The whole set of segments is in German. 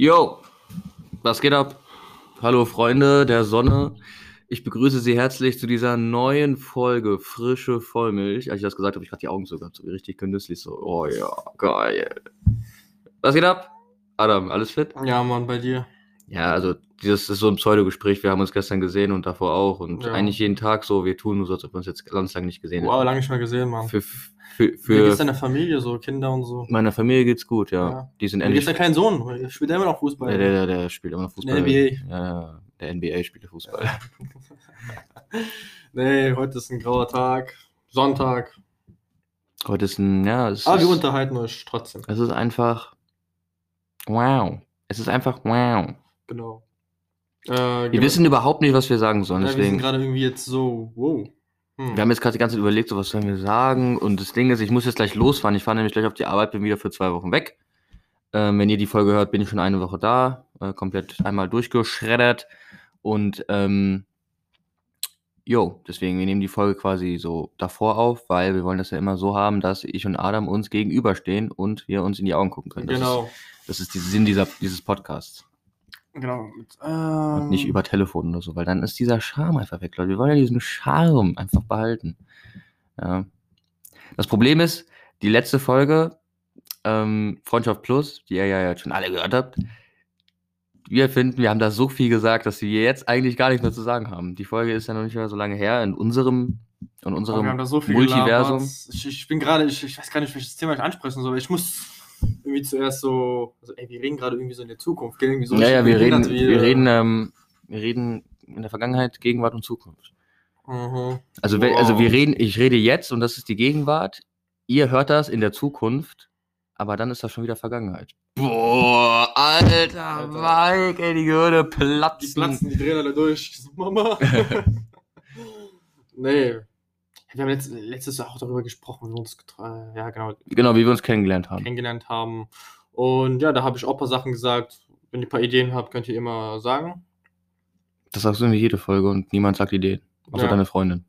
Yo, was geht ab? Hallo Freunde der Sonne. Ich begrüße Sie herzlich zu dieser neuen Folge Frische Vollmilch. Als ich das gesagt habe, ich gerade die Augen so gehabt, so richtig genüsslich so. Oh ja, geil. Was geht ab? Adam, alles fit? Ja, Mann, bei dir. Ja, also dieses ist so ein Pseudogespräch. Wir haben uns gestern gesehen und davor auch und Ja. eigentlich jeden Tag so. Wir tun nur so, als ob wir uns jetzt ganz lange nicht gesehen Wow, lange nicht mehr gesehen, Mann. Für, für, Wie für geht's deiner Familie so, Kinder und so? meiner Familie geht's gut, ja. Ja. Die sind Wie geht's endlich. deinem kleinen Sohn? Spielt der immer noch Fußball? Der, der, der spielt immer noch Fußball. Der NBA. Ja, ja, der NBA spielt Fußball. nee, heute ist ein grauer Tag. Sonntag. Heute ist ein, ja, es Aber wir ist, unterhalten euch trotzdem. es ist einfach wow. Es ist einfach wow. Genau. Äh, Wir genau. wissen überhaupt nicht, was wir sagen sollen. ja, wir sind Deswegen, gerade irgendwie jetzt so, wow. Hm. wir haben jetzt gerade die ganze Zeit überlegt, so was sollen wir sagen. Und das Ding ist, ich muss jetzt gleich losfahren. Ich fahre nämlich gleich auf die Arbeit, bin wieder für zwei Wochen weg. Ähm, wenn ihr die Folge hört, bin ich schon eine Woche da. Äh, komplett einmal durchgeschreddert. Und ähm, jo, deswegen, wir nehmen die Folge quasi so davor auf, weil wir wollen das ja immer so haben, dass ich und Adam uns gegenüberstehen und wir uns in die Augen gucken können. Das genau. Ist, das ist der Sinn dieser, dieses Podcasts. Genau. Mit, Und ähm, nicht über Telefon oder so, weil dann ist dieser Charme einfach weg, Leute. Wir wollen ja diesen Charme einfach behalten. Ja. Das Problem ist, die letzte Folge, ähm, Freundschaft Plus, die ihr ja jetzt schon alle gehört habt, wir finden, wir haben da so viel gesagt, dass wir jetzt eigentlich gar nichts mehr zu sagen haben. Die Folge ist ja noch nicht mehr so lange her in unserem, in Oh, unserem wir haben da so viel Multiversum. Ich, ich bin gerade, ich, ich weiß gar nicht, welches Thema ich ansprechen soll. Ich muss irgendwie zuerst so, also ey, wir reden gerade irgendwie so in der Zukunft, gell? Irgendwie so ja, ja, wir reden, wie, wir äh, reden, ähm, wir reden in der Vergangenheit, Gegenwart und Zukunft. Mhm. Also, wenn, also Wow. wir reden, ich rede jetzt und das ist die Gegenwart. Ihr hört das in der Zukunft, aber dann ist das schon wieder Vergangenheit. Boah, alter, Alter. Mike, ey, die Gehirne Die platzen. platzen, die drehen alle durch. Mama. nee. Wir haben letzt, letztes Jahr auch darüber gesprochen, wie wir uns getra- ja, genau, Genau, wie wir uns kennengelernt haben. kennengelernt haben. Und ja, da habe ich auch ein paar Sachen gesagt. Wenn ihr ein paar Ideen habt, könnt ihr immer sagen. Das sagst du in jede Folge und niemand sagt Ideen. Außer Ja. deine Freundin.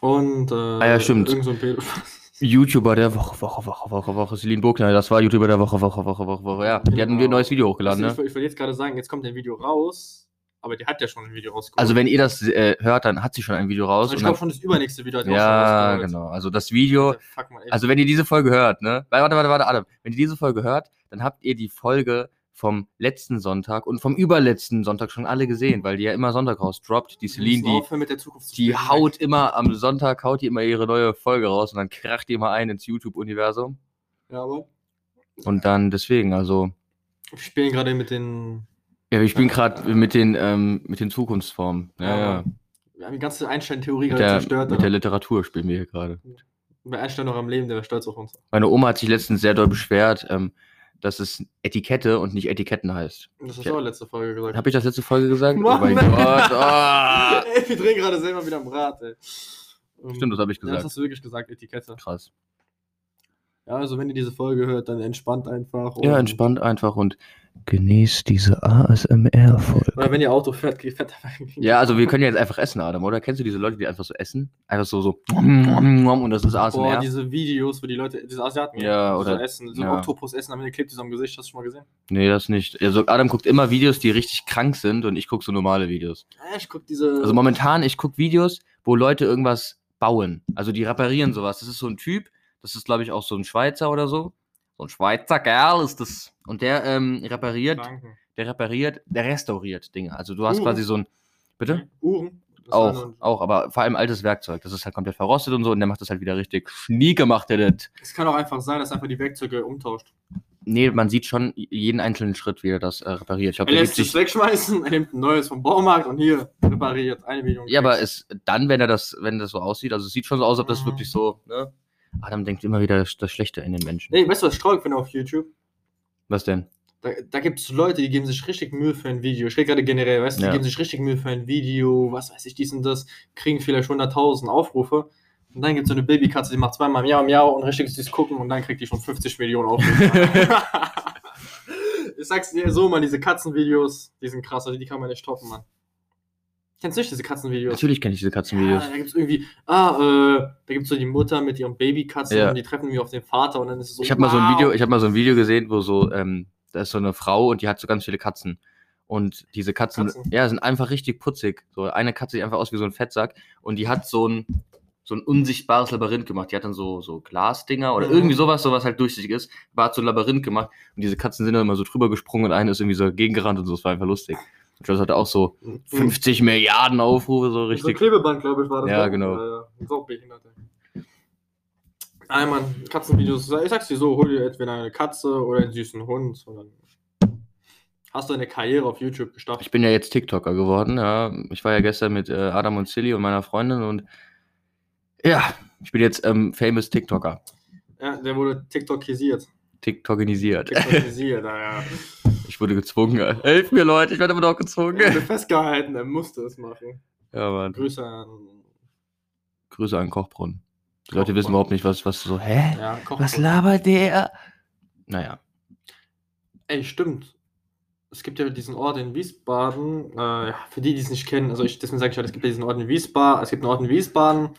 Und äh, Ah ja, stimmt. Irgend so ein Pedo. YouTuber der Woche, Woche, Woche, Woche, Woche. Celine Burkner, das war YouTuber der Woche, Woche, Woche, Woche, Woche. Ja, die hatten Genau. ein neues Video hochgeladen, Also, ne? ich, ich wollte jetzt gerade sagen, jetzt kommt ein Video raus, aber die hat ja schon ein Video rausgeholt. Also, wenn ihr das äh, hört, dann hat sie schon ein Video raus. ich und glaube schon, das übernächste Video hat die auch schon ja, genau. Also, das Video. Also wenn ihr diese Folge hört, ne? Warte, warte, warte, Adam. Wenn ihr diese Folge hört, dann habt ihr die Folge vom letzten Sonntag und vom überletzten Sonntag schon alle gesehen, weil die ja immer Sonntag rausdroppt. Die Celine, die, aufhören mit der Zukunft zu die haut immer am Sonntag, haut die immer ihre neue Folge raus und dann kracht die immer ein ins YouTube-Universum. Ja, aber Und dann deswegen, also, wir spielen gerade mit den. Ja, wir spielen gerade mit den, ähm, mit den Zukunftsformen. Ja, ja. Wir haben die ganze Einstein-Theorie gerade der, zerstört. mit der Alter. Literatur spielen wir hier gerade. Wäre Einstein noch am Leben, der wäre stolz auf uns. Meine Oma hat sich letztens sehr doll beschwert, ähm, dass es Etikette und nicht Etiketten heißt. Das hast du auch letzte Folge gesagt. Habe ich das letzte Folge gesagt? Mann. Oh mein Gott. ah. ey, wir drehen gerade selber wieder am Rad, ey. Stimmt, das habe ich Ja, das gesagt. hast du wirklich gesagt, Etikette. Krass. Ja, also wenn ihr diese Folge hört, dann entspannt einfach. Ja, entspannt einfach und genießt diese ASMR-Folge. Oder wenn ihr Auto fährt, geht fett Ja, also wir können ja jetzt einfach essen, Adam, oder? Kennst du diese Leute, die einfach so essen? Einfach so, so und das ist Boah, ASMR. diese Videos, wo die Leute, diese Asiaten, Ja, die oder- so essen, so ja. Oktopus essen, am Ende klebt die so am Gesicht, hast du schon mal gesehen? Nee, das nicht. Also Adam guckt immer Videos, die richtig krank sind und ich gucke so normale Videos. Ja, ich guck diese. Also momentan, ich gucke Videos, wo Leute irgendwas bauen. Also die reparieren sowas. Das ist so ein Typ, das ist glaube ich auch so ein Schweizer oder so. So ein Schweizer Kerl ist das. Und der ähm, repariert, Danke. der repariert, der restauriert Dinge. Also du hast Uhren. quasi so ein, bitte? Uhren. Das Auch, auch, aber vor allem altes Werkzeug. Das ist halt komplett verrostet und so und der macht das halt wieder richtig schnieke macht er das. Es kann auch einfach sein, dass er einfach die Werkzeuge umtauscht. Nee, man sieht schon jeden einzelnen Schritt, wie er das äh, repariert. Ich Er der lässt sich wegschmeißen, er nimmt ein neues vom Baumarkt und hier repariert. Eine Million. Ja, aber es dann, wenn er das, wenn das so aussieht, also es sieht schon so aus, ob das Mhm. wirklich so, ne? Adam denkt immer wieder das, das Schlechte in den Menschen. Nee, weißt du, was ich traurig finde auf YouTube? Was denn? Da, da gibt es Leute, die geben sich richtig Mühe für ein Video. Ich rede gerade generell, weißt du, Ja. die geben sich richtig Mühe für ein Video, was weiß ich, dies und das, kriegen vielleicht 100.000 Aufrufe. Und dann gibt es so eine Babykatze, die macht zweimal Miau Miau und richtig süß gucken und dann kriegt die schon 50 Millionen Aufrufe. ich sag's dir so, man, diese Katzenvideos, die sind krass, also die kann man nicht toppen, Mann. Kennst du nicht diese Katzenvideos? Natürlich kenne ich diese Katzenvideos. Ja, da gibt's irgendwie, ah, äh, da gibt's so die Mutter mit ihrem Babykatze Ja. und die treffen irgendwie auf den Vater und dann ist es so. Ich habe mal so ein wow. Video, ich habe mal so ein Video gesehen, wo so ähm, da ist so eine Frau und die hat so ganz viele Katzen. Und diese Katzen, Katzen? ja, sind einfach richtig putzig. So eine Katze sieht einfach aus wie so ein Fettsack und die hat so ein so ein unsichtbares Labyrinth gemacht. Die hat dann so, so Glasdinger oder Mhm. irgendwie sowas, sowas halt durchsichtig ist. Aber hat so ein Labyrinth gemacht und diese Katzen sind dann immer so drüber gesprungen und eine ist irgendwie so gegengerannt und so. Das war einfach lustig. Das hatte auch so 50 Milliarden Aufrufe, so So richtig. Klebeband, glaube ich, war das. Ja, ne? genau. Ja, ja. Ist auch behindert. ey. Nein, Mann, Katzenvideos. Ich sag's dir so, hol dir entweder eine Katze oder einen süßen Hund. Und dann hast du eine Karriere auf YouTube gestartet. Ich bin ja jetzt TikToker geworden. Ja. Ich war ja gestern mit äh, Adam und Silly und meiner Freundin und ja, ich bin jetzt ähm, famous TikToker. Ja, der wurde TikTokisiert. TikTokinisiert. TikTokisiert, naja. Ich wurde gezwungen. Helft mir, Leute, ich werde immer noch Er wurde gezwungen. festgehalten, er musste es machen. Ja, Mann. Grüße an. Grüße an Kochbrunnen. Die. Leute wissen überhaupt nicht, was, was so, hä? Ja, Was labert der? Naja. Ey, stimmt. Es gibt ja diesen Ort in Wiesbaden, äh, für die, die es nicht kennen, also ich, deswegen sage ich halt, es gibt ja diesen Ort in Wiesbaden, es gibt einen Ort in Wiesbaden,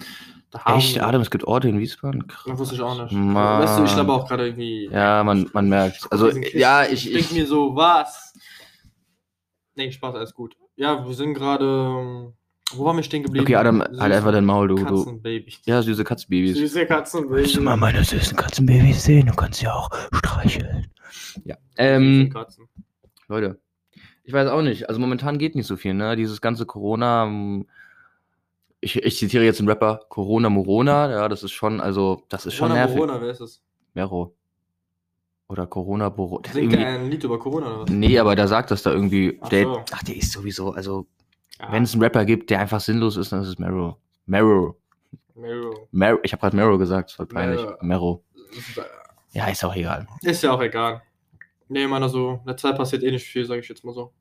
haben Echt, Adam, es gibt Orte in Wiesbaden? Krass. Das wusste ich auch nicht. Mann. Weißt du, ich glaube auch gerade irgendwie. Ja, man, man merkt. Also, ja, ich, ich, mir so, was? Nee, Spaß, alles gut. Ja, wir sind gerade. ähm, Wo waren wir stehen geblieben? Okay, Adam, Süße halt einfach dein Maul, du. du. Katzenbaby. Ja, süße Katzenbabys. Süße Katzenbaby. meine süßen Katzenbabys sehen? Du kannst sie auch streicheln. Ja. Ähm, Katzen. Leute, ich weiß auch nicht. Also momentan geht nicht so viel, ne? Dieses ganze Corona. Ich, ich zitiere jetzt den Rapper Corona Morona. Ja, das ist schon, also, das ist schon Corona, nervig. Corona, wer ist es? Mero. Oder Corona Boro. Das ist Singt der ein Lied über Corona oder was? nee, aber der sagt das da irgendwie. Ach der, so. ach, der ist sowieso, also, Ja, wenn es einen Rapper gibt, der einfach sinnlos ist, dann ist es Mero. Mero. Mero. Mero. Ich habe gerade Mero gesagt, das war peinlich. Mero. Äh, Ja, ist auch egal. Ist ja auch egal. Nee, Mann, also, in der Zeit passiert eh nicht viel, sage ich jetzt mal so.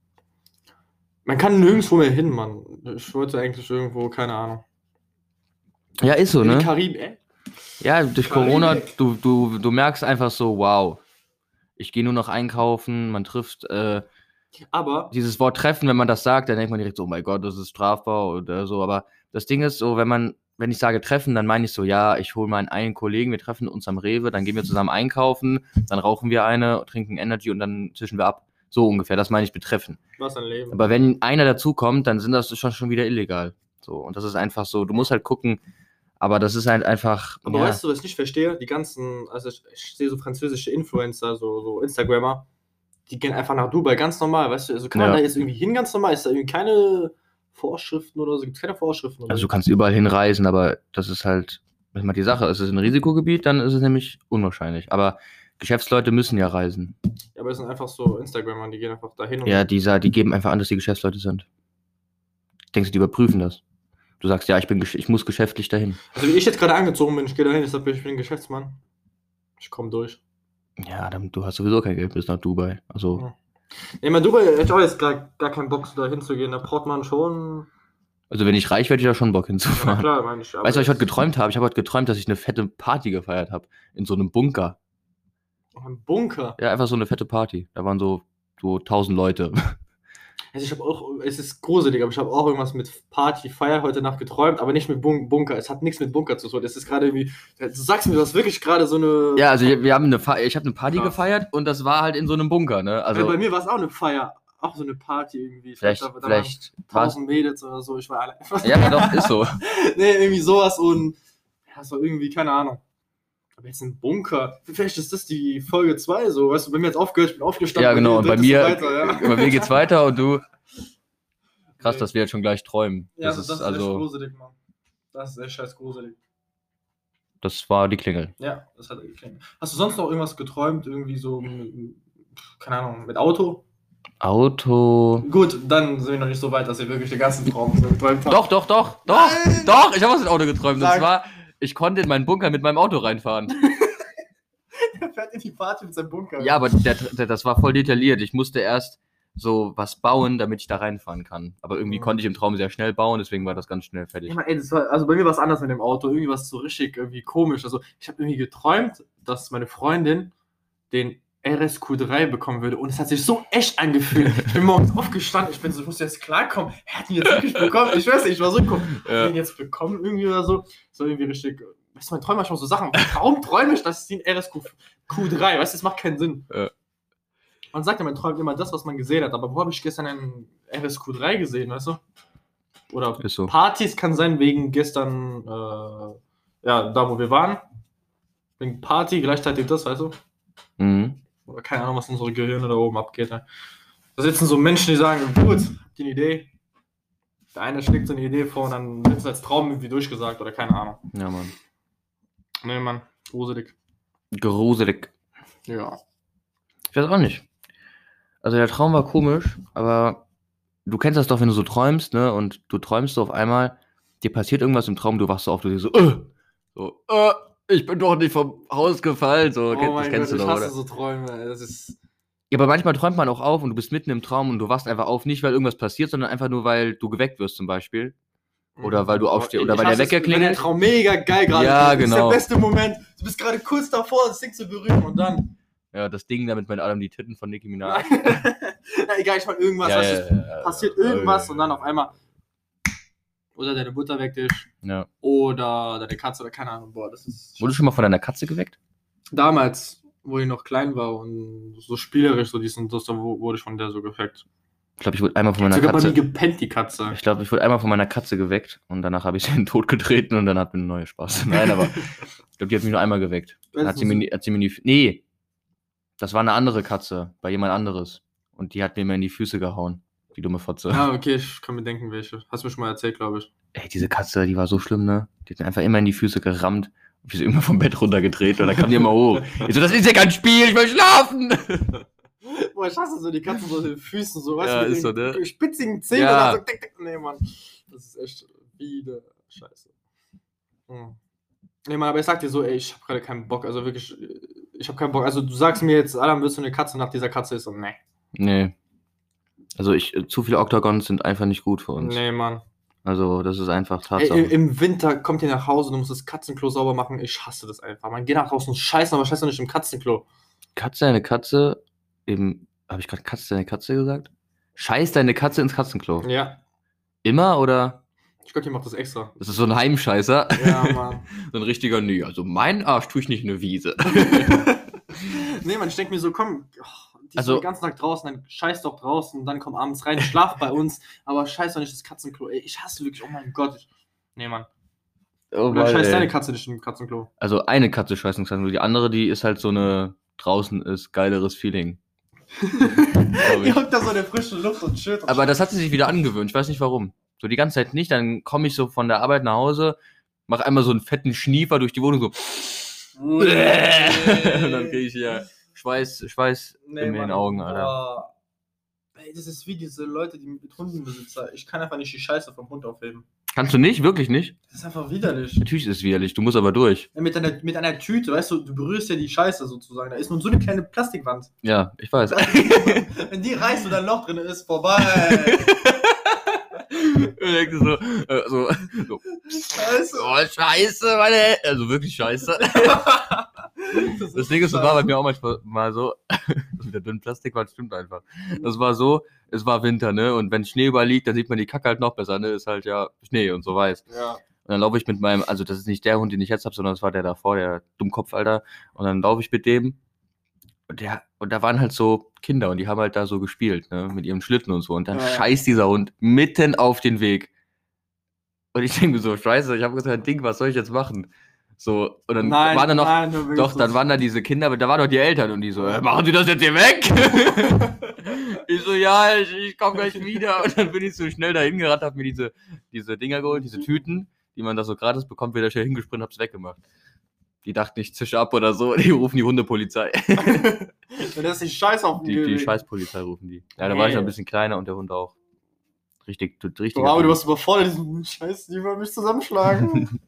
Man kann nirgendwo mehr hin, Mann. Ich wollte eigentlich irgendwo, keine Ahnung. Ja, ist so, In ne? Karibik, ey. Ja, durch Karibik. Corona, du, du, du merkst einfach so, wow. Ich gehe nur noch einkaufen, man trifft äh, Aber, dieses Wort treffen, wenn man das sagt, dann denkt man direkt so, oh mein Gott, das ist strafbar oder so. Aber das Ding ist so, wenn man, wenn ich sage treffen, dann meine ich so, ja, ich hole meinen einen Kollegen, wir treffen uns am Rewe, dann gehen wir zusammen einkaufen, dann rauchen wir eine, trinken Energy und dann zwischen wir ab. So ungefähr, das meine ich betreffen. was ein Leben. Aber wenn einer dazukommt, dann sind das schon, schon wieder illegal. So, und das ist einfach so, du musst halt gucken, aber das ist halt einfach. Aber ja, weißt du, was ich nicht verstehe? Die ganzen, also ich, ich sehe so französische Influencer, so, so Instagrammer, die gehen einfach nach Dubai ganz normal, weißt du? Also kann man Ja. da jetzt irgendwie hin ganz normal? Ist da irgendwie keine Vorschriften oder so? Gibt es keine Vorschriften? Oder Also du kannst überall hinreisen, aber das ist halt, das ist mal die Sache. Ist es ein Risikogebiet, dann ist es nämlich unwahrscheinlich. Aber Geschäftsleute müssen ja reisen. Ja, aber es sind einfach so Instagrammer, die gehen einfach dahin und Ja, dieser, die geben einfach an, dass die Geschäftsleute sind. Denkst du, die überprüfen das? Du sagst, ja, ich bin, ich muss geschäftlich dahin. Also wie ich jetzt gerade angezogen bin, ich gehe dahin, ich sag, ich bin Geschäftsmann. Ich komme durch. Ja, dann, du hast sowieso kein Geld bis nach Dubai. Also, Ja. Nee, mal Dubai hätte ich auch jetzt gar, gar keinen Bock, da hinzugehen. Da braucht man schon. also wenn ich reich werde, ich da schon Bock Ja, hinzufahren. klar, meine ich. weißt du, was ich heute geträumt habe? Ich habe heute geträumt, dass ich eine fette Party gefeiert habe. In so einem Bunker. Ein Bunker. Ja, einfach so eine fette Party. Da waren so, so 1000 Leute. Also ich habe auch, es ist gruselig, aber ich habe auch irgendwas mit Party, Feier heute Nacht geträumt, aber nicht mit Bun Bunker. Es hat nichts mit Bunker zu tun. Es ist gerade irgendwie, du sagst mir, du hast wirklich gerade so eine. Ja, also wir haben eine Fe ich habe eine Party Krass. gefeiert und das war halt in so einem Bunker, ne? also Also bei mir war es auch eine Feier, auch so eine Party irgendwie. Ich vielleicht, glaub, da- da vielleicht. 1000 Mädels oder so, ich war alle. Ja, doch, ist so. nee, irgendwie sowas und ja, so irgendwie, keine Ahnung. Aber jetzt ein Bunker. Vielleicht ist das die Folge 2 so, weißt du, bei mir jetzt aufgehört, ich bin aufgestanden. Ja, genau. Und bei mir, Weiter, ja. bei mir geht's weiter und du. Krass, Nee. dass wir jetzt schon gleich träumen. Ja, das das, ist ist echt also, gruselig, Mann. Das ist echt scheiß gruselig. das war die Klingel. Ja, das hat er geklingelt. Hast du sonst noch irgendwas geträumt, irgendwie so, mit- keine Ahnung, mit Auto? Auto. Gut, dann sind wir noch nicht so weit, dass ihr wirklich den ganzen Traum so geträumt habt. Doch, doch, doch, doch, Nein! doch. Ich habe was mit Auto geträumt. Und Sag. zwar, ich konnte in meinen Bunker mit meinem Auto reinfahren. Er fährt in die Party mit seinem Bunker. Ja, aber der, der, das war voll detailliert. Ich musste erst so was bauen, damit ich da reinfahren kann. Aber irgendwie Mhm. konnte ich im Traum sehr schnell bauen, deswegen war das ganz schnell fertig. Ja, ey, war, also bei mir war es anders mit dem Auto. Irgendwie war es so richtig irgendwie komisch. Also ich habe irgendwie geträumt, dass meine Freundin den RSQ3 bekommen würde und es hat sich so echt angefühlt. Ich bin morgens aufgestanden, ich bin so, ich muss jetzt klarkommen. Er hat ihn jetzt wirklich bekommen. Ich weiß nicht, ich war so, guck, Ja. den jetzt bekommen irgendwie oder so. So irgendwie richtig. Weißt du, man träumt manchmal so Sachen. Warum träume ich, dass ich den RSQ3? Weißt du, das macht keinen Sinn. Ja. Man sagt ja, man träumt immer das, was man gesehen hat. Aber wo habe ich gestern einen RSQ3 gesehen, weißt du? Oder so. Partys kann sein wegen gestern, äh, ja, da wo wir waren. Wegen Party, gleichzeitig das, weißt du? Mhm. Oder keine Ahnung, was unsere Gehirne da oben abgeht. Ne? Da sitzen so Menschen, die sagen, gut, habt ihr eine Idee. Der eine schlägt so eine Idee vor und dann wird es als Traum irgendwie durchgesagt oder keine Ahnung. Ja, Mann. Nee, Mann, gruselig. Gruselig. Ja. Ich weiß auch nicht. Also der Traum war komisch, aber du kennst das doch, wenn du so träumst, ne? Und du träumst so auf einmal, dir passiert irgendwas im Traum, du wachst so auf, du denkst so, äh, so, äh, ich bin doch nicht vom Haus gefallen. So, kenn- das kennst du ich doch, hasse oder? so Träume. Das ist. Ja, aber manchmal träumt man auch auf und du bist mitten im Traum und du wachst einfach auf, nicht weil irgendwas passiert, sondern einfach nur, weil du geweckt wirst zum Beispiel. Oder weil du aufstehst- oder Ich weil der Wecker wenn der klingelt. Traum mega geil gerade. Ja, genau. Das ist der beste Moment. Du bist gerade kurz davor, das Ding zu berühren und dann. Ja, das Ding damit mit allem die Titten von Nicki Minaj. Na, egal, ich meine irgendwas. ja, ja, ja, passiert irgendwas und dann auf einmal. Oder deine Mutter weckt dich. Ja. Oder deine Katze oder keine Ahnung. Boah, das ist. Wurdest du schon mal von deiner Katze geweckt? Damals, wo ich noch klein war und so spielerisch, so dies und das, da wurde ich von der so gefeckt. Ich glaube, ich wurde einmal von meiner Sogar bei mir Katze. gepennt, die Katze. Ich glaube, ich wurde einmal von meiner Katze geweckt und danach habe ich sie in den Tod getreten und dann hat mir eine neue Spaß. Nein, aber ich glaube, die hat mich nur einmal geweckt. Dann hat sie mir, hat sie mir die, nee, das war eine andere Katze, bei jemand anderes. Und die hat mir immer in die Füße gehauen, die dumme Fotze. Ah, okay, ich kann mir denken, welche. Hast du mir schon mal erzählt, glaube ich. Ey, diese Katze, die war so schlimm, ne? Die hat mir einfach immer in die Füße gerammt. Und wir sind immer vom Bett runtergedreht und dann kam die immer hoch. Ich so, das ist ja kein Spiel, ich will schlafen! Boah, ich hasse so die Katzen so in den Füßen, so, weißt Ja, du, mit ist den so, ne? spitzigen Zähnen. Ja. So, tick, tick. Nee, Mann. Das ist echt wieder scheiße. Hm. Nee, Mann, aber ich sag dir so, ey, ich hab gerade keinen Bock. Also wirklich, ich hab keinen Bock. Also du sagst mir jetzt, Adam, willst du eine Katze nach dieser Katze ist? Und nee. Nee. Also ich, äh, zu viele Oktagons sind einfach nicht gut für uns. Nee, Mann. Also das ist einfach Ey, Tatsache. im, Im Winter kommt ihr nach Hause, du musst das Katzenklo sauber machen. Ich hasse das einfach. Man geht nach draußen und scheißen, aber scheiß doch nicht im Katzenklo. Katze, eine Katze, eben, habe ich gerade Katze, deine Katze gesagt? Scheiß deine Katze ins Katzenklo. Ja. Immer oder? Ich glaube, ihr macht das extra. Das ist so ein Heimscheißer. Ja, Mann. so ein richtiger, nee, also mein Arsch tue ich nicht in eine Wiese. nee, man, ich denke mir so, komm, oh, die Also- den ganzen Tag draußen, dann scheiß doch draußen und dann komm abends rein, schlaf bei uns, aber scheiß doch nicht das Katzenklo. Ey, ich hasse wirklich, oh mein Gott. Ich, nee, Mann. Oh, Oder scheiß deine Katze nicht im Katzenklo. Also eine Katze scheißt ins Katzenklo. Die andere, die ist halt so eine draußen ist geileres Feeling. Ihr hockt da so in der frischen Luft und und Aber das hat sie sich wieder angewöhnt. Ich weiß nicht warum. So die ganze Zeit nicht. Dann komme ich so von der Arbeit nach Hause, mache einmal so einen fetten Schniefer durch die Wohnung so. und dann kriege ich ja Schweiß, Schweiß in den Augen, Alter. boah. Ey, das ist wie diese Leute, die mit Hundenbesitzer. Ich kann einfach nicht die Scheiße vom Hund aufheben. Kannst du nicht? Wirklich nicht? Das ist einfach widerlich. Natürlich ist es widerlich. Du musst aber durch. Ja, mit, einer, mit einer Tüte, weißt du, du berührst ja die Scheiße sozusagen. Da ist nur so eine kleine Plastikwand. Ja, ich weiß. Wenn die reißt und ein Loch drin ist, vorbei. So, äh, so, so, Scheiße. oh, scheiße, meine, also wirklich scheiße. Das Ding ist, das war bei mir auch manchmal mal so, das mit der dünnen Plastikwand stimmt einfach. Das war so, es war Winter, ne? Und wenn Schnee überliegt, dann sieht man die Kacke halt noch besser, ne? Ist halt ja Schnee und so weiß. Ja. Und dann laufe ich mit meinem, also das ist nicht der Hund, den ich jetzt habe, sondern das war der davor, der Dummkopf, Alter. Und dann laufe ich mit dem. Und, der, und da waren halt so Kinder und die haben halt da so gespielt, ne? Mit ihrem Schlitten und so. Und dann Ja, ja. scheißt dieser Hund mitten auf den Weg. Und ich denke mir so, scheiße, ich habe gesagt, Ding, was soll ich jetzt machen? So, und dann nein, waren da noch, nein, doch, dann waren da diese Kinder, aber da waren doch die Eltern und die so, äh, machen Sie das jetzt hier weg? ich so, ja, ich, ich komme gleich wieder. Und dann bin ich so schnell dahin gerannt, hab mir diese, diese Dinger geholt, diese Tüten, die man da so gratis bekommt, wieder schnell hingesprintet, hab's weggemacht. Die dachten, ich zische ab oder so, die rufen die Hundepolizei. Das nicht Scheiß auf Die, die Scheißpolizei rufen die. Ja, da war ich noch ein bisschen kleiner und der Hund auch. Richtig, richtig. Oh, aber du warst überfordert, diesen Scheiß, die wollen mich zusammenschlagen.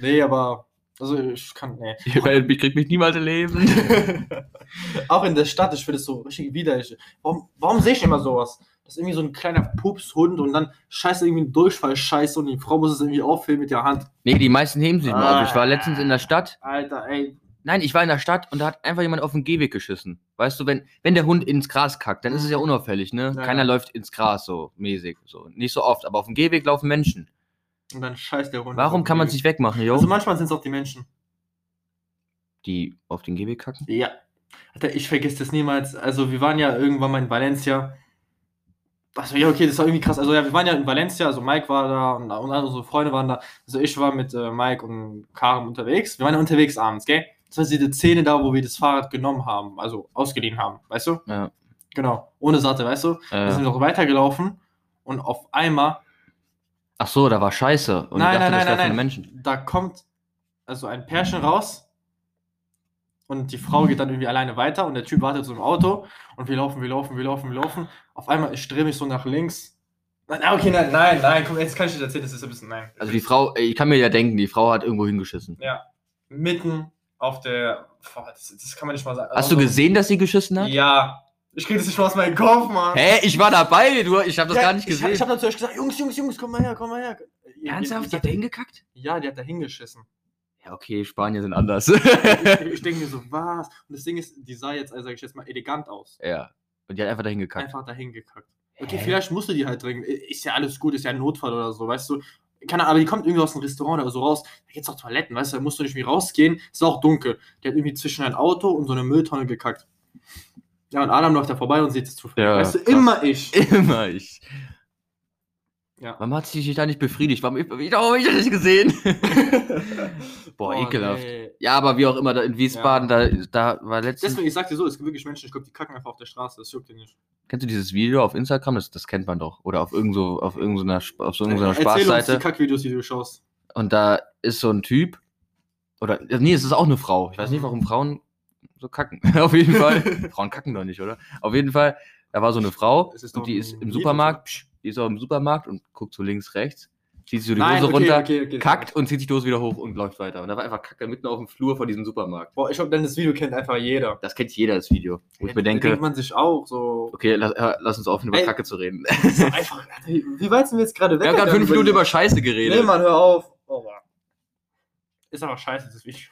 nee, aber. Also ich kann. Nee. Ich krieg mich niemals im Leben. Auch in der Stadt, ich finde es so richtig widerlich. Warum, warum sehe ich immer sowas? Das ist irgendwie so ein kleiner Pupshund und dann scheiße irgendwie ein Durchfall scheiße und die Frau muss es irgendwie auffüllen mit der Hand. nee, die meisten heben sich mal auf. Ich war letztens in der Stadt. Alter, ey. Nein, ich war in der Stadt und da hat einfach jemand auf den Gehweg geschissen. Weißt du, wenn, wenn der Hund ins Gras kackt, dann ist es ja unauffällig, ne? Ja, Keiner ja. läuft ins Gras so mäßig. So. Nicht so oft, aber auf dem Gehweg laufen Menschen. Und dann scheißt der Hund. Warum kann man den sich wegmachen, jo? Also manchmal sind es auch die Menschen. die auf den Gehweg kacken? Ja. Alter, ich vergesse das niemals. Also, wir waren ja irgendwann mal in Valencia. Also, ja, okay, das war irgendwie krass. Also, ja, wir waren ja in Valencia, also Mike war da und, und unsere Freunde waren da. Also, ich war mit äh, Mike und Karim unterwegs. Wir waren ja unterwegs abends, gell? Das war diese Szene da, wo wir das Fahrrad genommen haben, also ausgeliehen haben, weißt du? Ja. Genau, ohne Satte, weißt du? Wir sind noch weitergelaufen und auf einmal, ach so, da war Scheiße. Und nein, ich dachte, nein, nein, das nein, nein, Menschen. da kommt also ein Pärchen raus und die Frau geht dann irgendwie alleine weiter und der Typ wartet so im Auto und wir laufen, wir laufen, wir laufen, wir laufen. Auf einmal, ich drehe mich so nach links. Nein, nein, okay, nein, nein, nein, komm, jetzt kann ich dir erzählen, das ist ein bisschen, nein. Also die Frau, ich kann mir ja denken, die Frau hat irgendwo hingeschissen. Ja, mitten auf der, boah, das, das kann man nicht mal sagen. Hast du Also, gesehen, dass sie geschissen hat? Ja, ich krieg das nicht mal aus meinem Kopf, Mann. Hä? Ich war dabei, du, ich habe das Ja, gar nicht Ich, gesehen. ich habe natürlich gesagt, Jungs, Jungs, Jungs, komm mal her, komm mal her. Ernsthaft? Die hat da hingekackt? Ja, die hat da hingeschissen. Ja, okay, Spanier sind anders. ich ich denke mir so, was? Und das Ding ist, die sah jetzt, also sag ich jetzt mal, elegant aus. ja. Und die hat einfach da hingekackt. Einfach dahin gekackt. Okay, Hä? vielleicht musste die halt dringend. Ist ja alles gut, ist ja ein Notfall oder so, weißt du. Keine Ahnung, aber die kommt irgendwie aus einem Restaurant oder so raus. Da gibt's auch Toiletten, weißt du, da musst du nicht mehr rausgehen. Ist auch dunkel. Die hat irgendwie zwischen ein Auto und so eine Mülltonne gekackt. Ja, und Adam läuft da vorbei und sieht es zufällig. Ja, weißt du, krass. immer ich. Immer ich. Ja. Warum hat sie sich da nicht befriedigt? Warum, warum habe ich das nicht gesehen? Boah, ekelhaft. nee. Ja, aber wie auch immer, da in Wiesbaden, da, da war letztens. Deswegen, ich sag dir so, es gibt wirklich Menschen, ich glaube, die kacken einfach auf der Straße. Das juckt dir nicht. Kennst du dieses Video auf Instagram? Das, das kennt man doch. Oder auf irgend so, auf irgendeiner, Sp- auf so irgendeiner Erzähl uns die Spaßseite. Kackvideos, die du schaust. Und da ist so ein Typ. Oder, ja, nee, es ist auch eine Frau. Ich weiß nicht, warum Frauen so kacken. auf jeden Fall. Frauen kacken doch nicht, oder? Auf jeden Fall, da war so eine Frau. Und die ist im Supermarkt. Psch, die ist auch im Supermarkt und guckt so links, rechts. Zieht sich so die Nein, Hose okay, runter. okay, okay, kackt und zieht sich die Hose wieder hoch und läuft weiter. Und da war einfach Kacke mitten auf dem Flur von diesem Supermarkt. Boah, ich glaube, dann das Video kennt einfach jeder. Das kennt jeder, das Video. Wo ich mir da denke, denkt man sich auch so. okay, lass, hör- lass uns aufhören, über Ey. Kacke zu reden. so einfach, wie weit sind wir jetzt gerade weg? Wir haben gerade fünf Minuten über Scheiße Nee, geredet. Mann, hör auf. Oh, Mann. Ist aber scheiße, das Video.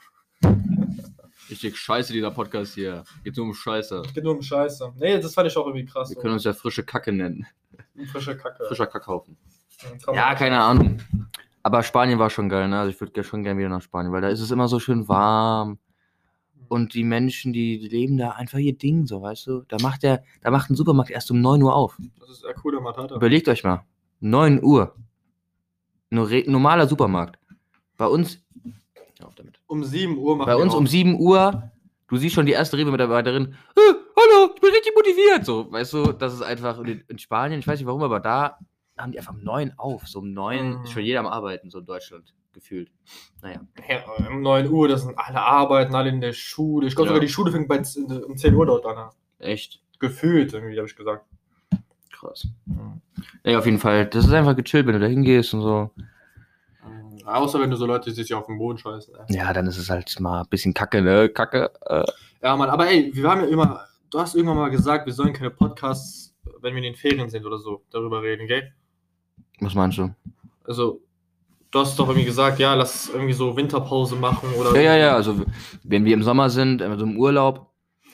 Richtig scheiße, dieser Podcast hier. Geht nur um Scheiße. Geht nur um Scheiße. Nee, das fand ich auch irgendwie krass. Wir können uns ja frische Kacke nennen. so. Frische Kacke. Frischer Kackhaufen. Komm. Ja, keine Ahnung. Aber Spanien war schon geil, ne? Also ich würde schon gerne wieder nach Spanien, weil da ist es immer so schön warm. Und die Menschen, die leben da einfach ihr Ding, so, weißt du? Da macht der, da macht ein Supermarkt erst um 9 Uhr auf. Das ist ja cooler Matata. Überlegt euch mal. 9 Uhr. Nur normaler Supermarkt. Bei uns. Um 7 Uhr machen Bei wir uns auf. um 7 Uhr. Du siehst schon die erste Rewe-Mitarbeiterin. Äh, hallo, ich bin richtig motiviert. So, weißt du, das ist einfach. In in Spanien, ich weiß nicht warum, aber da haben die einfach um 9 auf. So um 9 Mhm. ist schon jeder am Arbeiten, so in Deutschland gefühlt. Naja. Ja, um 9 Uhr, das sind alle arbeiten, alle in der Schule. Ich glaube Ja. sogar die Schule fängt bei, z- um 10 Uhr dort an. Echt Gefühlt, irgendwie, habe ich gesagt. krass. Ja, auf jeden Fall. Das ist einfach gechillt, wenn du da hingehst und so. Außer wenn du so Leute siehst, die auf dem Boden scheißen. ey. Ja, dann ist es halt mal ein bisschen kacke, ne? Kacke. Äh, Ja, Mann, aber ey, wir haben ja immer, du hast irgendwann mal gesagt, wir sollen keine Podcasts, wenn wir in den Ferien sind oder so, darüber reden, gell? was meinst du? Also, du hast doch irgendwie gesagt, ja, lass irgendwie so Winterpause machen oder. Ja, ja, ja. Also, wenn wir im Sommer sind, also im Urlaub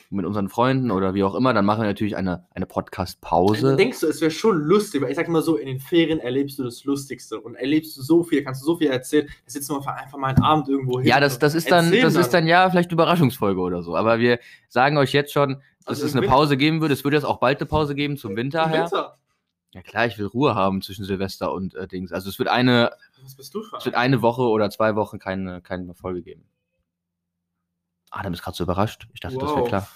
mit unseren Freunden oder wie auch immer, dann machen wir natürlich eine, eine Podcast-Pause. Denkst du, es wäre schon lustig, weil ich sag immer so, in den Ferien erlebst du das Lustigste und erlebst du so viel, kannst du so viel erzählen, da sitzen wir einfach mal einen Abend irgendwo hin. Ja, das, das ist dann, das ist dann ja vielleicht eine Überraschungsfolge oder so. Aber wir sagen euch jetzt schon, dass Also es eine Winter- Pause geben wird. Es wird jetzt auch bald eine Pause geben zum Winter Im her. Winter. Ja klar, ich will Ruhe haben zwischen Silvester und äh, Dings. Also es wird eine, es wird eine Woche oder zwei Wochen keine, keine Folge geben. Adam ist gerade so überrascht. Ich dachte, das wäre Wow. klar.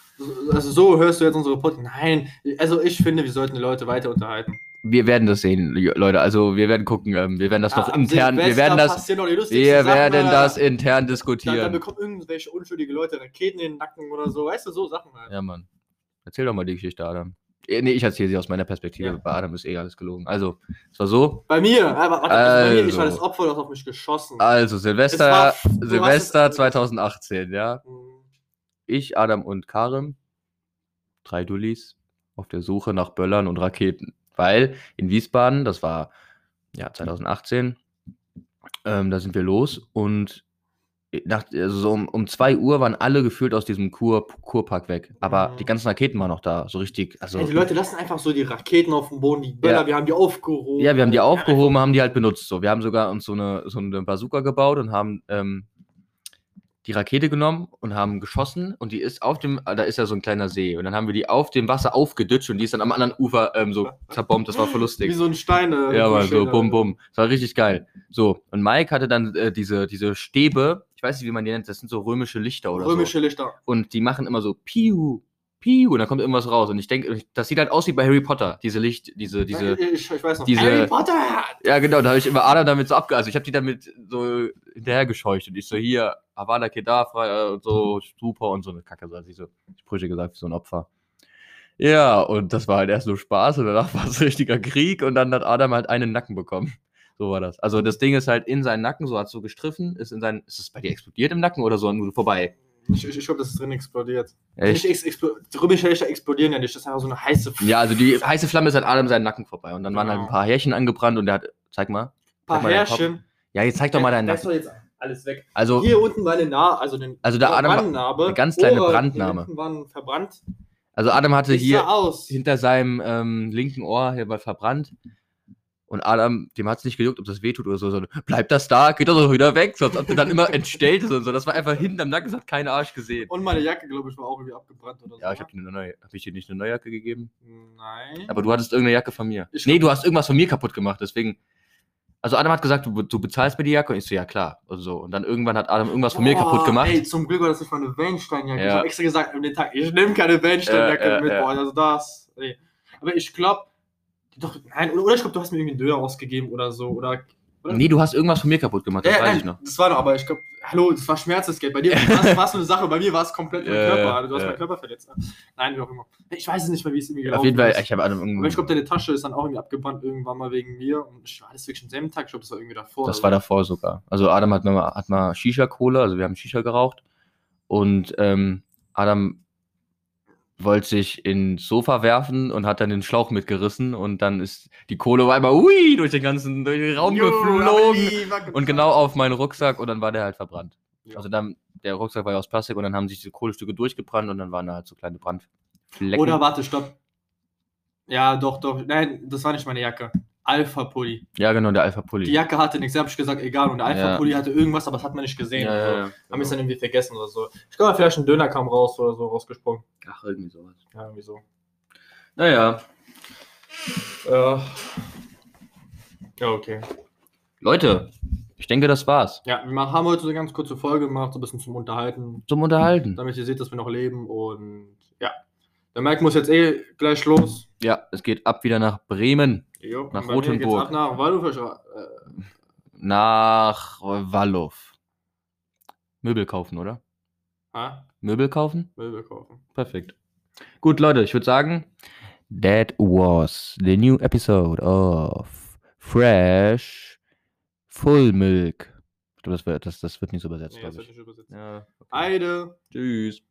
Also so hörst du jetzt unsere Podcast. Nein, also ich finde, wir sollten die Leute weiter unterhalten. Wir werden das sehen, Leute. Also wir werden gucken. Ähm, wir werden das noch Ja, am intern. Wir werden das. Wir Sachen, werden äh, das intern Da, da diskutieren. bekommen irgendwelche unschuldige Leute Raketen in den Nacken oder so, weißt du, so Sachen halt. Ja, Mann. Erzähl doch mal die Geschichte, Adam. Eh, Nee, ich erzähle sie aus meiner Perspektive. Ja. Bei Adam ist eh alles gelogen. Also, es war so. Bei mir, aber warte, also bei mir, ich war Also. das Opfer, das auf mich geschossen. Also, Es Silvester, war- Silvester es- 2018, ja. Mhm. Ich, Adam und Karim, drei Dullis, auf der Suche nach Böllern und Raketen. Weil in Wiesbaden, das war ja 2018, ähm, da sind wir los und nach, also so um, um 2 Uhr waren alle gefühlt aus diesem Kur, Kurpark weg. Aber Mhm. die ganzen Raketen waren noch da, so richtig. Also, Ey, die Leute lassen einfach so die Raketen auf dem Boden, die Böller, Ja. wir haben die aufgehoben. Ja, wir haben die aufgehoben, haben die halt benutzt. So, wir haben sogar uns so eine, so eine Bazooka gebaut und haben ähm, die Rakete genommen und haben geschossen und die ist auf dem, da ist ja so ein kleiner See und dann haben wir die auf dem Wasser aufgeditscht und die ist dann am anderen Ufer ähm, so zerbombt, das war voll lustig. Wie so ein Stein. äh, Ja, aber so bum bum. Das war richtig geil. So, und Mike hatte dann äh, diese, diese Stäbe, ich weiß nicht, wie man die nennt, das sind so römische Lichter oder Römische Lichter. so. Und die machen immer so piu, piu, und dann kommt irgendwas raus. Und ich denke, das sieht halt aus wie bei Harry Potter, diese Licht, diese, diese. ich, ich weiß noch. diese- Harry Potter! Ja, genau, da habe ich immer Adam damit so abge... Also ich habe die damit so hinterhergescheucht und ich so, hier, Avada Kedavra und so, super und so eine Kacke, so als ich so Sprüche gesagt, wie so ein Opfer. Ja, und das war halt erst nur Spaß und danach war es richtiger Krieg und dann hat Adam halt einen Nacken bekommen. So war das. Also das Ding ist halt in seinen Nacken, so hat so gestriffen, ist in seinen, ist es bei dir explodiert im Nacken oder so nur vorbei? Ich, ich, ich glaube, das ist drin explodiert. Echt? Nicht ex explo Römische Lichter explodieren ja nicht. Das ist einfach so eine heiße F- Ja, also die heiße Flamme ist halt Adam seinen Nacken vorbei und dann waren halt Genau. ein paar Härchen angebrannt und der hat, zeig mal. paar mal deinen Härchen. Ja, jetzt zeig doch mal deinen Das ist Nacken. doch jetzt alles weg. Also, Hier unten war eine Narbe, also, eine Also der Adam war- eine ganz kleine Ohren Brandnarbe. Hier waren verbrannt. also Adam hatte Ich hier hinter seinem ähm, linken Ohr hier war verbrannt. Und Adam, dem hat es nicht gejuckt, ob das wehtut oder so, sondern bleibt das da, geht das doch wieder weg, sonst ob du dann immer entstellt ist und so. Das war einfach hinten am Nacken, das hat kein Arsch gesehen. Und meine Jacke, glaube ich, war auch irgendwie abgebrannt oder so. Ja, ich habe dir eine neue, habe ich dir nicht eine neue Jacke gegeben? Nein. Aber du hattest irgendeine Jacke von mir. Ich- nee, du hast irgendwas von mir kaputt gemacht, deswegen. Also Adam hat gesagt, du, du bezahlst mir die Jacke und ich so, ja klar. Und so. Und dann irgendwann hat Adam irgendwas von mir kaputt gemacht. Ey, zum Glück war das nicht meine Weinsteinjacke. Ja. Ich habe extra gesagt an den Tag, ich nehme keine Weinsteinjacke Ja, ja, mit. Boah, also das. Nee. Aber ich glaube, doch, nein, oder, oder ich glaube, du hast mir irgendwie einen Döner ausgegeben oder so. Oder, oder? Nee, du hast irgendwas von mir kaputt gemacht, das Ja, weiß nein, ich noch. Das war noch, aber ich glaube, hallo, das war Schmerzensgeld. Bei dir war es eine Sache, bei mir war es komplett mein Körper. Also, du hast meinen Körper verletzt. ne? Nein, wie auch immer. Ich weiß es nicht mehr, wie es irgendwie gelaufen Auf jeden Fall, ist. ich habe Adam irgendwie. aber ich glaube, deine Tasche ist dann auch irgendwie abgebrannt irgendwann mal wegen mir. Und ich war das wirklich am selben Tag. Ich glaube, das war irgendwie davor. Das Also, war davor sogar. Also Adam hat mal, hat mal Shisha-Kohle, also wir haben Shisha geraucht. Und ähm, Adam wollte sich ins Sofa werfen und hat dann den Schlauch mitgerissen und dann ist die Kohle auf einmal ui, durch den ganzen durch den Raum Jo, geflogen war und genau auf meinen Rucksack und dann war der halt verbrannt. Ja. Also dann, der Rucksack war ja aus Plastik und dann haben sich diese Kohlestücke durchgebrannt und dann waren da halt so kleine Brandflecken. Oder warte, stopp. Ja, doch, doch. Nein, das war nicht meine Jacke. Alpha-Pulli. ja, genau, der Alpha-Pulli. Die Jacke hatte nichts, da habe ich gesagt, egal. Und der Ja. Alpha-Pulli hatte irgendwas, aber das hat man nicht gesehen. ja, oder ja, ja. Haben wir es dann irgendwie vergessen oder so. Ich glaube, vielleicht ein Döner kam raus oder so, rausgesprungen. Ach, irgendwie sowas. Ja, irgendwie so. Naja, Ja. Ja, okay. Leute, ich denke, das war's. Ja, wir haben heute so eine ganz kurze Folge gemacht, so ein bisschen zum Unterhalten, Zum Unterhalten. damit ihr seht, dass wir noch leben. Und ja, der Mike muss jetzt eh gleich los. Ja, es geht ab wieder nach Bremen. Jo, Nach Rothenburg. Ab nach Waldhof, äh, Nach Wallow. Möbel kaufen, oder? ah, Möbel kaufen? Möbel kaufen. Perfekt. Gut, Leute, ich würde sagen, that was the new episode of Fresh Full Milk. Ich glaube, das, wird- das, das wird nicht so übersetzt, Nee, das wird ich. nicht übersetzt. Ja. Eide. Tschüss.